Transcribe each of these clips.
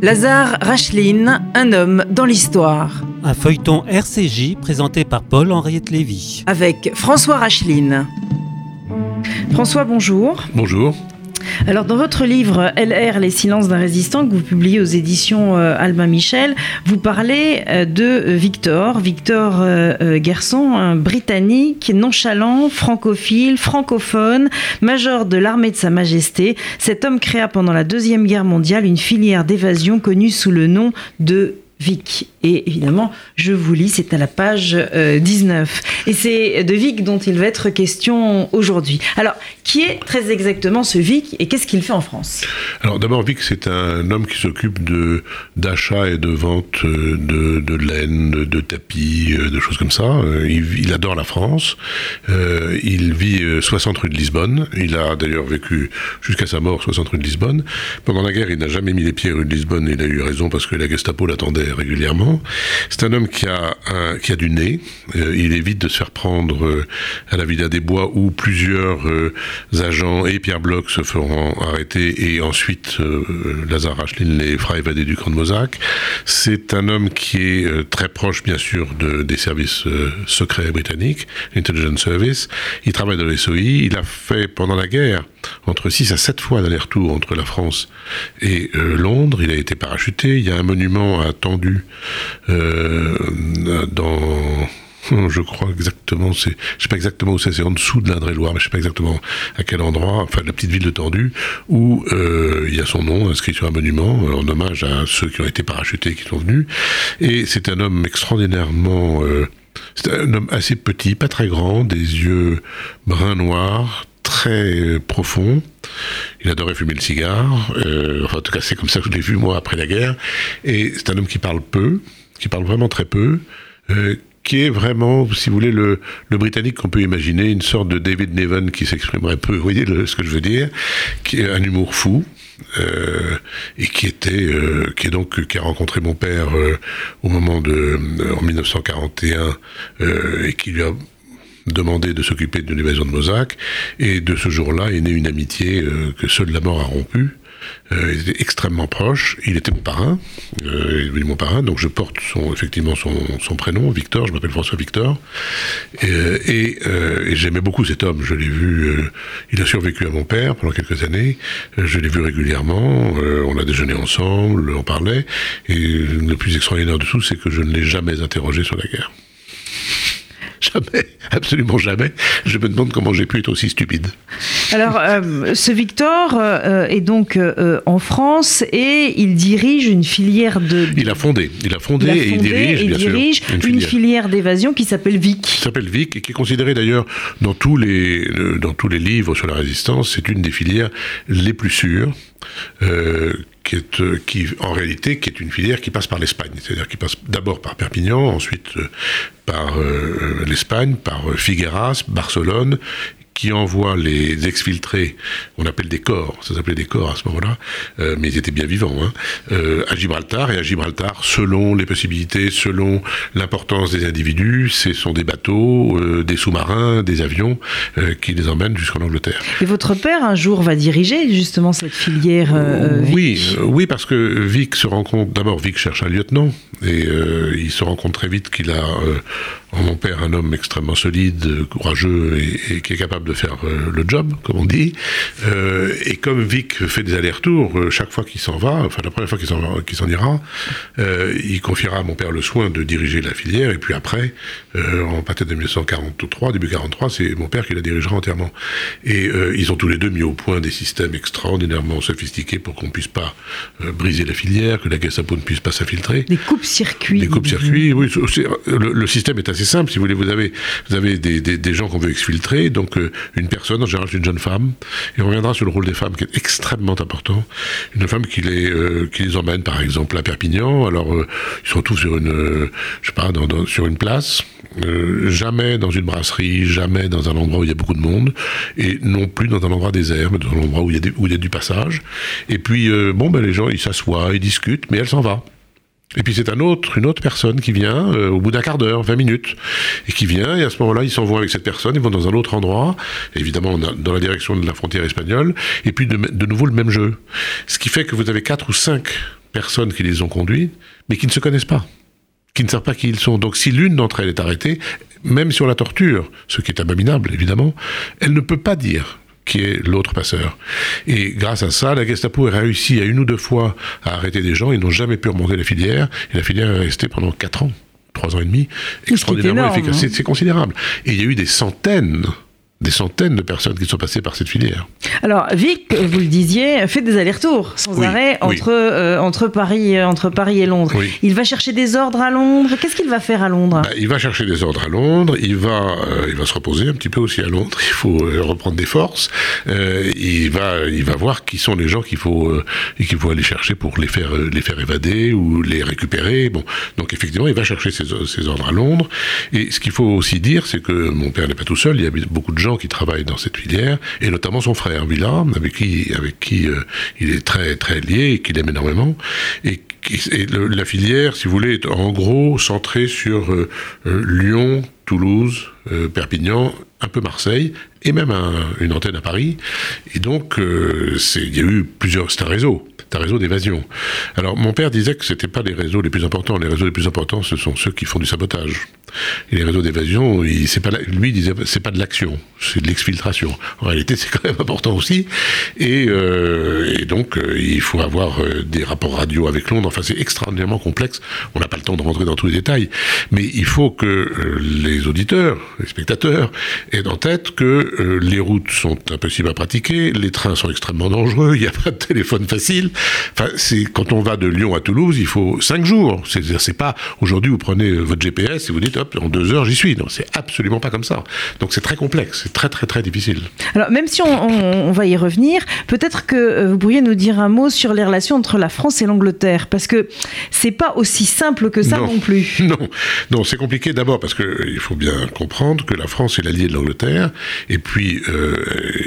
Lazare Racheline, un homme dans l'histoire. Un feuilleton RCJ présenté par Paul-Henriette Lévy. Avec François Racheline. François, bonjour. Bonjour. Alors, dans votre livre LR, Les silences d'un résistant, que vous publiez aux éditions euh, Albin Michel, vous parlez euh, de Victor, Victor euh, Gerson, un britannique, nonchalant, francophile, francophone, major de l'armée de Sa Majesté. Cet homme créa pendant la Deuxième Guerre mondiale une filière d'évasion connue sous le nom de Vic. Et évidemment, je vous lis, c'est à la page 19. Euh, et c'est de Vic dont il va être question aujourd'hui. Alors, qui est très exactement ce Vic et qu'est-ce qu'il fait en France? Alors d'abord, Vic, c'est un homme qui s'occupe de d'achat et de vente euh, de, de laine, de, tapis, euh, de choses comme ça. Il, adore la France. il vit 60 rue de Lisbonne. Il a d'ailleurs vécu jusqu'à sa mort 60 rue de Lisbonne. Pendant la guerre, il n'a jamais mis les pieds rue de Lisbonne. Il a eu raison parce que la Gestapo l'attendait régulièrement. C'est un homme qui a, qui a du nez. Euh, il évite de se faire prendre euh, à la Villa des Bois où plusieurs euh, agents et Pierre Bloch se feront arrêter et ensuite Lazare Rachlin les fera évader du camp de Mozac. C'est un homme qui est très proche, bien sûr, de, des services secrets britanniques, l'Intelligence Service. Il travaille dans les SOI. Il a fait pendant la guerre entre 6 à 7 fois d'aller-retour entre la France et Londres. Il a été parachuté. Il y a un monument attendu euh, dans je crois exactement, c'est, je sais pas exactement où c'est, c'est en dessous de l'Indre-et-Loire, mais je sais pas exactement à quel endroit, enfin la petite ville de Tendu, où euh, il y a son nom inscrit sur un monument en hommage à ceux qui ont été parachutés, qui sont venus. Et c'est un homme extraordinairement, euh, c'est un homme assez petit, pas très grand, des yeux brun noirs, très profond. Il adorait fumer le cigare. Euh, en tout cas, c'est comme ça que je l'ai vu moi après la guerre. Et c'est un homme qui parle peu, qui parle vraiment très peu, euh, qui est vraiment, si vous voulez, le, Britannique qu'on peut imaginer, une sorte de David Neven qui s'exprimerait peu. Vous voyez ce que je veux dire Qui a un humour fou. Euh, et qui était, qui est donc qui a rencontré mon père au moment de en 1941 et qui lui a demandé de s'occuper de l'évasion de Mozac. Et de ce jour-là est née une amitié euh, que seule la mort a rompue. Euh, il était extrêmement proche. Il était mon parrain. Euh, il est mon parrain. Donc je porte son, effectivement son, son prénom, Victor. Je m'appelle François Victor. Et, et, j'aimais beaucoup cet homme. Je l'ai vu. il a survécu à mon père pendant quelques années. je l'ai vu régulièrement. on a déjeuné ensemble. On parlait. Et le plus extraordinaire de tout, c'est que je ne l'ai jamais interrogé sur la guerre. Jamais, absolument jamais. Je me demande comment j'ai pu être aussi stupide. Alors, euh, ce Victor euh, est donc euh, en France et il dirige une filière de. Il a fondé, il a fondé, et il dirige, bien dirige une, filière, d'évasion qui s'appelle VIC. Qui s'appelle VIC et qui est considérée d'ailleurs dans tous les dans tous les livres sur la résistance, c'est une des filières les plus sûres. Qui, est, qui en réalité une filière qui passe par l'Espagne, c'est-à-dire qui passe d'abord par Perpignan, ensuite par euh, l'Espagne, par euh, Figueras, Barcelone, qui envoie les exfiltrés, on appelle des corps, ça s'appelait des corps à ce moment-là, euh, mais ils étaient bien vivants, hein, euh, à Gibraltar. Et à Gibraltar, selon les possibilités, selon l'importance des individus, ce sont des bateaux, euh, des sous-marins, des avions qui les emmènent jusqu'en Angleterre. Et votre père, un jour, va diriger justement cette filière Oui, oui, parce que Vic se rend compte, d'abord, Vic cherche un lieutenant, et il se rend compte très vite qu'il a en mon père un homme extrêmement solide, courageux et qui est capable de faire euh, le job, comme on dit. Euh, et comme Vic fait des allers-retours, euh, chaque fois qu'il s'en va, enfin la première fois qu'il s'en, ira, il confiera à mon père le soin de diriger la filière. Et puis après, en peut-être de 1943, début 43, c'est mon père qui la dirigera entièrement. Et ils ont tous les deux mis au point des systèmes extraordinairement sophistiqués pour qu'on puisse pas briser la filière, que la Gestapo ne puisse pas s'infiltrer. Des coupes-circuits. Des coupes-circuits, oui. Le, système est assez simple, si vous voulez. Vous avez, des, gens qu'on veut exfiltrer, donc une personne, en général une jeune femme, et on reviendra sur le rôle des femmes qui est extrêmement important. Une femme qui les, euh, qui les emmène par exemple à Perpignan, alors euh, ils se retrouvent sur une, euh, place, jamais dans une brasserie, jamais dans un endroit où il y a beaucoup de monde, et non plus dans un endroit désert, mais dans un endroit où il y a, où il y a du passage. Et puis, bon, ben les gens, ils s'assoient, ils discutent, mais elle s'en va. Et puis c'est un autre, une autre personne qui vient euh, au bout d'un quart d'heure, 20 minutes, et qui vient, et à ce moment-là, ils s'envoient avec cette personne, ils vont dans un autre endroit, évidemment dans la direction de la frontière espagnole, et puis de, de nouveau le même jeu. Ce qui fait que vous avez quatre ou cinq personnes qui les ont conduits, mais qui ne se connaissent pas, qui ne savent pas qui ils sont. Donc si l'une d'entre elles est arrêtée, même sur la torture, ce qui est abominable évidemment, elle ne peut pas dire qui est l'autre passeur. Et grâce à ça, la Gestapo a réussi à une ou deux fois à arrêter des gens. Ils n'ont jamais pu remonter la filière. Et la filière est restée pendant quatre ans, trois ans et demi, extraordinairement efficace. Hein. C'est considérable. Et il y a eu des centaines des centaines de personnes qui sont passées par cette filière. Alors, Vic, vous le disiez, fait des allers-retours sans arrêt entre, euh, entre, Paris, euh, entre Paris et Londres. Il va chercher des ordres à Londres. Qu'est-ce qu'il va faire à Londres? Bah, Il va chercher des ordres à Londres. Il va, euh, il va se reposer un petit peu aussi à Londres. Il faut reprendre des forces. il, va, il va voir qui sont les gens qu'il faut, qu'il faut aller chercher pour les faire, les faire évader ou les récupérer. Bon, donc effectivement, il va chercher ses, ses ordres à Londres. Et ce qu'il faut aussi dire, c'est que mon père n'est pas tout seul. Il y a beaucoup de gens qui travaillent dans cette filière, et notamment son frère Villa, avec qui, avec qui euh, il est très très lié et qu'il aime énormément. Et, la filière, si vous voulez, est en gros centrée sur euh, euh, Lyon, Toulouse, Perpignan, un peu Marseille, et même une antenne à Paris. Et donc, il y a eu plusieurs. C'est un réseau. C'est un réseau d'évasion. Alors, mon père disait que c'était pas les réseaux les plus importants. Les réseaux les plus importants, ce sont ceux qui font du sabotage. Et les réseaux d'évasion, pas lui il disait c'est pas de l'action, c'est de l'exfiltration. En réalité, c'est quand même important aussi. Et, euh, et donc, euh, il faut avoir euh, des rapports radio avec Londres. Enfin, c'est extraordinairement complexe. On n'a pas le temps de rentrer dans tous les détails, mais il faut que euh, les auditeurs, les spectateurs, aient en tête que euh, les routes sont impossibles à pratiquer, les trains sont extrêmement dangereux, il n'y a pas de téléphone facile. Enfin, c'est quand on va de Lyon à Toulouse, il faut cinq jours. C'est-à-dire, c'est pas aujourd'hui vous prenez votre GPS et vous dites en deux heures, j'y suis. Non, c'est absolument pas comme ça. Donc c'est très complexe, c'est très très très difficile. Alors même si on, va y revenir, peut-être que euh, vous pourriez nous dire un mot sur les relations entre la France et l'Angleterre, parce que c'est pas aussi simple que ça non, plus. Non, non, c'est compliqué d'abord parce que euh, il faut bien comprendre que la France est l'allié de l'Angleterre, et puis euh,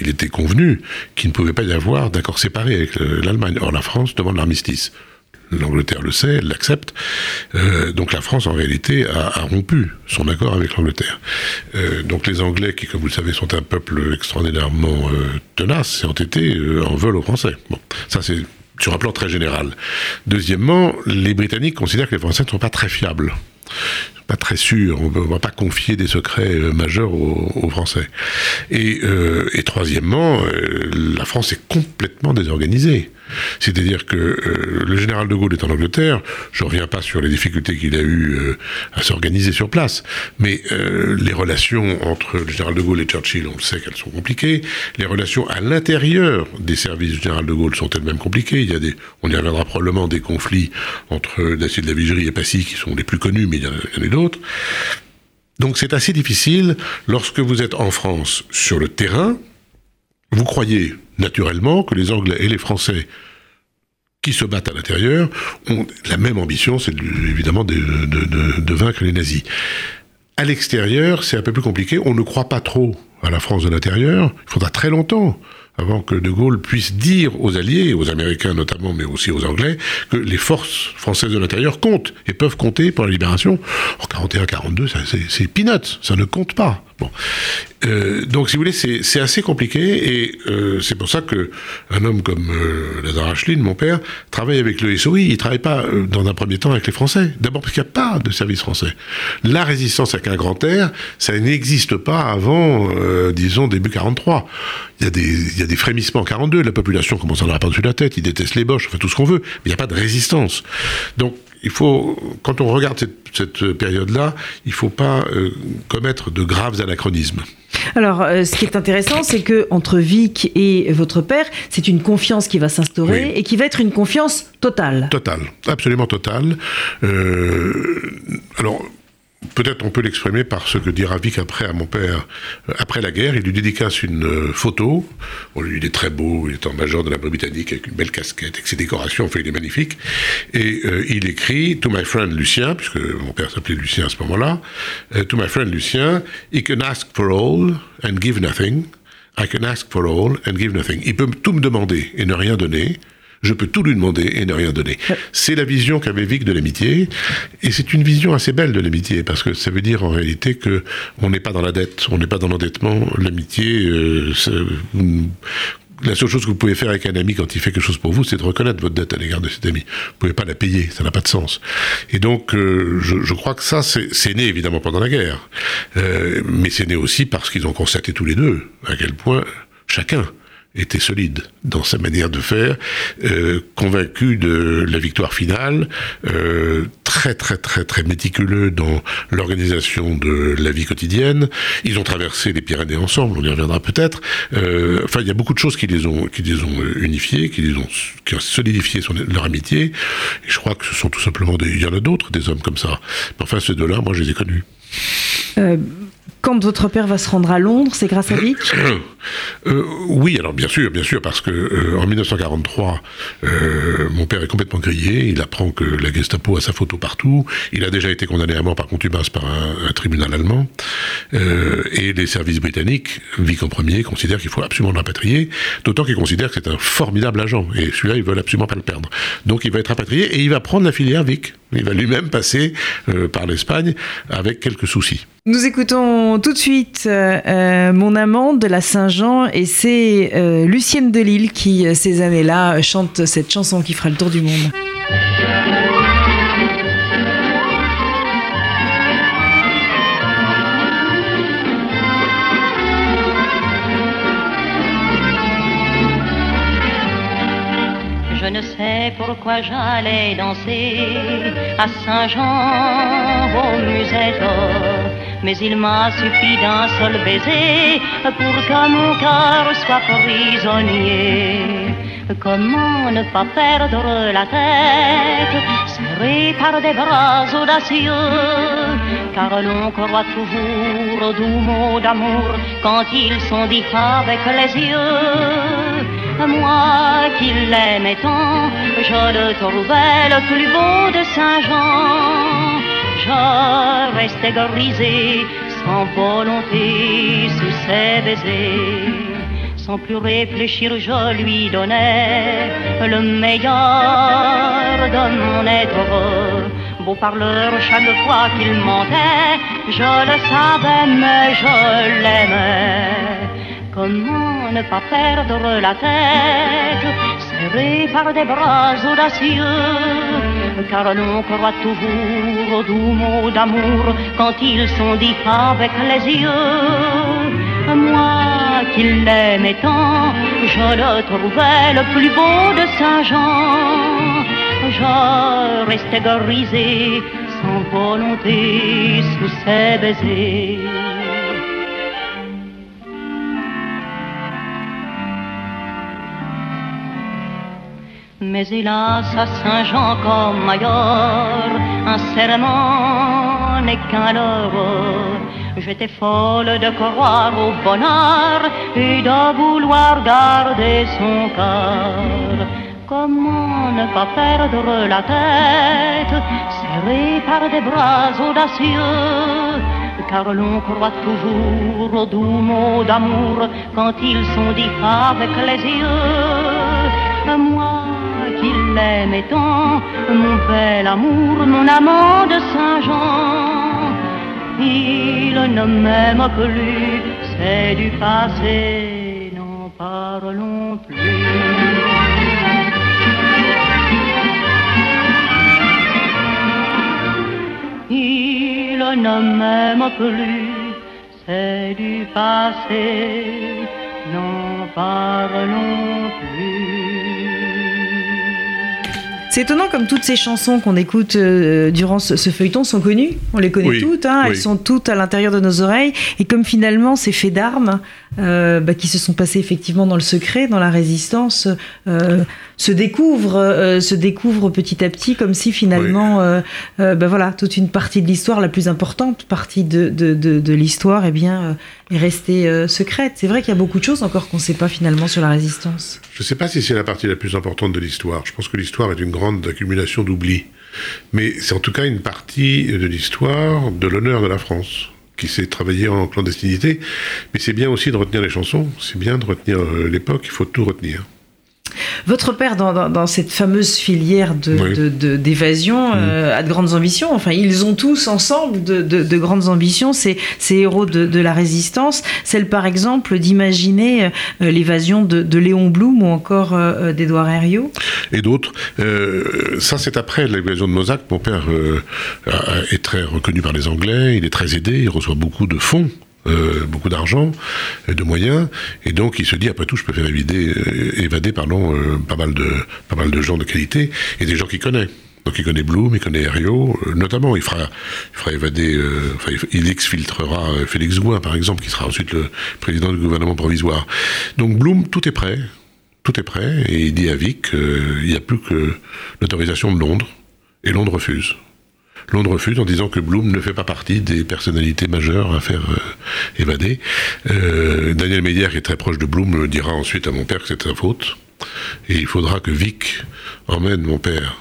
il était convenu qu'il ne pouvait pas y avoir d'accord séparé avec l'Allemagne. Or la France demande l'armistice l'Angleterre le sait, elle l'accepte. Euh, donc la France, en réalité, a, rompu son accord avec l'Angleterre. Euh, donc les Anglais, qui, comme vous le savez, sont un peuple extraordinairement tenace et entêté, en veulent aux Français. Bon, ça c'est sur un plan très général. Deuxièmement, les Britanniques considèrent que les Français ne sont pas très fiables pas très sûrs, on ne va pas confier des secrets majeurs aux, Français. Et, et troisièmement, la France est complètement désorganisée. C'est-à-dire que euh, le général de Gaulle est en Angleterre, je ne reviens pas sur les difficultés qu'il a eues euh, à s'organiser sur place, mais euh, les relations entre le général de Gaulle et Churchill, on le sait qu'elles sont compliquées, les relations à l'intérieur des services du général de Gaulle sont elles-mêmes compliquées, il y a des, on y reviendra probablement des conflits entre Dacier de la Vigerie et Passy qui sont les plus connus, mais il y en a d'autres. Donc c'est assez difficile. Lorsque vous êtes en France sur le terrain, vous croyez naturellement que les Anglais et les Français qui se battent à l'intérieur ont la même ambition, c'est évidemment de, vaincre les nazis. À l'extérieur, c'est un peu plus compliqué. On ne croit pas trop à la France de l'intérieur. Il faudra très longtemps avant que De Gaulle puisse dire aux Alliés, aux Américains notamment, mais aussi aux Anglais, que les forces françaises de l'intérieur comptent et peuvent compter pour la libération. En 41-42, c'est peanuts, ça ne compte pas. Bon. Euh, donc, si vous voulez, c'est assez compliqué et euh, c'est pour ça que un homme comme euh, Lazare Ashline, mon père, travaille avec le SOI. Il travaille pas euh, dans un premier temps avec les Français. D'abord parce qu'il n'y a pas de service français. La résistance avec un grand air, ça n'existe pas avant, euh, disons, début 43. Il y, a des, il y a des frémissements en 42. La population commence à en avoir par-dessus la tête. Ils détestent les Boches, enfin tout ce qu'on veut. Mais il n'y a pas de résistance. Donc, il faut, quand on regarde cette, période-là, il ne faut pas euh, commettre de graves anachronismes. Alors, euh, ce qui est intéressant, c'est que entre Vic et votre père, c'est une confiance qui va s'instaurer et qui va être une confiance totale. Totale, absolument totale. Euh, alors, Peut-être on peut l'exprimer par ce que dit Ravik après à mon père, euh, après la guerre, il lui dédicace une euh, photo. Il est très beau, il est en major de la Britannique avec une belle casquette, avec ses décorations, enfin, il est magnifique. Et euh, il écrit To my friend Lucien, puisque mon père s'appelait Lucien à ce moment-là, To my friend Lucien, he can ask for all and give nothing. I can ask for all and give nothing. Il peut tout me demander et ne rien donner je peux tout lui demander et ne rien donner. C'est la vision qu'avait Vic de l'amitié, et c'est une vision assez belle de l'amitié, parce que ça veut dire en réalité que on n'est pas dans la dette, on n'est pas dans l'endettement. L'amitié, euh, la seule chose que vous pouvez faire avec un ami quand il fait quelque chose pour vous, c'est de reconnaître votre dette à l'égard de cet ami. Vous pouvez pas la payer, ça n'a pas de sens. Et donc, euh, je, je, crois que ça, c'est né évidemment pendant la guerre, euh, mais c'est né aussi parce qu'ils ont constaté tous les deux à quel point chacun était solide dans sa manière de faire, euh, convaincu de la victoire finale, euh, très très très très méticuleux dans l'organisation de la vie quotidienne. Ils ont traversé les Pyrénées ensemble, on y reviendra peut-être. Euh, enfin, il y a beaucoup de choses qui les ont qui les ont unifiés, qui les ont qui ont solidifié leur amitié. Et je crois que ce sont tout simplement des. Il y en a d'autres des hommes comme ça. Mais enfin, ces deux-là, moi, je les ai connus. Euh, quand votre père va se rendre à Londres, c'est grâce à Vic euh, Oui, alors bien sûr, bien sûr, parce que euh, en 1943, euh, mon père est complètement grillé. Il apprend que la Gestapo a sa photo partout. Il a déjà été condamné à mort par contumace par un, un tribunal allemand. Et les services britanniques, Vic en premier, considèrent qu'il faut absolument le rapatrier, d'autant qu'ils considèrent que c'est un formidable agent. Et celui-là, ils veulent absolument pas le perdre. Donc il va être rapatrié et il va prendre la filière Vic. Il va lui-même passer par l'Espagne avec quelques soucis. Nous écoutons tout de suite euh, euh, Mon amant de la Saint-Jean et c'est euh, Lucienne Delille qui, ces années-là, chante cette chanson qui fera le tour du monde. Pourquoi j'allais danser à Saint-Jean au musette. Mais il m'a suffi d'un seul baiser pour que mon cœur soit prisonnier. Comment ne pas perdre la tête, serré par des bras audacieux, car l'on croit toujours aux doux mots d'amour quand ils sont dits avec les yeux. Moi qui l'aimais tant, je le trouvais le plus beau de Saint-Jean. Je restais grisé, sans volonté, sous ses baisers. Sans plus réfléchir, je lui donnais le meilleur de mon être. Beau parleur, chaque fois qu'il mentait, je le savais, mais je l'aimais. Comment ne pas perdre la tête, serré par des bras audacieux, car l'on croit toujours aux doux mots d'amour quand ils sont dits avec les yeux. Moi qui l'aimais tant, je le trouvais le plus beau de Saint-Jean. Je restais grisé, sans volonté, sous ses baisers. Mais hélas, à Saint-Jean comme ailleurs, un serment n'est qu'un leurre. J'étais folle de croire au bonheur et de vouloir garder son cœur. Comment ne pas perdre la tête, serré par des bras audacieux, car l'on croit toujours aux doux mots d'amour quand ils sont dits avec les yeux. Moi l'aimais tant, mon bel amour, mon amant de Saint-Jean. Il ne m'aime plus, c'est du passé, n'en parlons plus. Il ne m'aime plus, c'est du passé, n'en parlons plus. C'est étonnant comme toutes ces chansons qu'on écoute euh, durant ce, ce, feuilleton sont connues. On les connaît oui, toutes, hein, oui. elles sont toutes à l'intérieur de nos oreilles. Et comme finalement ces faits d'armes euh, bah, qui se sont passés effectivement dans le secret, dans la résistance, euh, se découvrent, euh, se découvrent petit à petit, comme si finalement, oui. bah, voilà, toute une partie de l'histoire, la plus importante partie de, de, de, de l'histoire, eh bien, est restée secrète. C'est vrai qu'il y a beaucoup de choses encore qu'on ne sait pas finalement sur la résistance. Je ne sais pas si c'est la partie la plus importante de l'histoire. Je pense que l'histoire est une grande accumulation d'oubli. Mais c'est en tout cas une partie de l'histoire de l'honneur de la France qui s'est travaillé en clandestinité. Mais c'est bien aussi de retenir les chansons, c'est bien de retenir l'époque, il faut tout retenir. Votre père, dans, cette fameuse filière d'évasion, de, mm. a de grandes ambitions. Enfin, ils ont tous ensemble de, grandes ambitions, ces, ces héros de, la résistance. Celle, par exemple, d'imaginer l'évasion de, Léon Blum ou encore d'Édouard Herriot. Et d'autres. ça, c'est après l'évasion de Mozac. Mon père est très reconnu par les Anglais, il est très aidé, il reçoit beaucoup de fonds. Euh, beaucoup d'argent, de moyens, et donc il se dit après tout, je peux faire évader, euh, évader pardon, euh, pas mal de pas mal de gens de qualité et des gens qu'il connaît. Donc il connaît Blum, il connaît Herriot, notamment il fera, il fera évader, enfin, il exfiltrera Félix Gouin par exemple, qui sera ensuite le président du gouvernement provisoire. Donc Blum, tout est prêt, tout est prêt, et il dit à Vic, il n'y a plus que l'autorisation de Londres, et Londres refuse. Londres refuse en disant que Bloom ne fait pas partie des personnalités majeures à faire euh, évader. Euh, Daniel Meyer, qui est très proche de Bloom, dira ensuite à mon père que c'est sa faute. Et il faudra que Vic emmène mon père,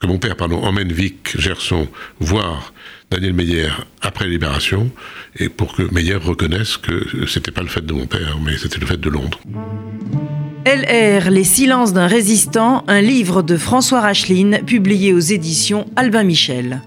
que mon père, pardon, emmène Vic Gerson voir Daniel Meyer après libération, et pour que Meyer reconnaisse que c'était pas le fait de mon père, mais c'était le fait de Londres. LR, Les silences d'un résistant, un livre de François Racheline, publié aux éditions Albin Michel.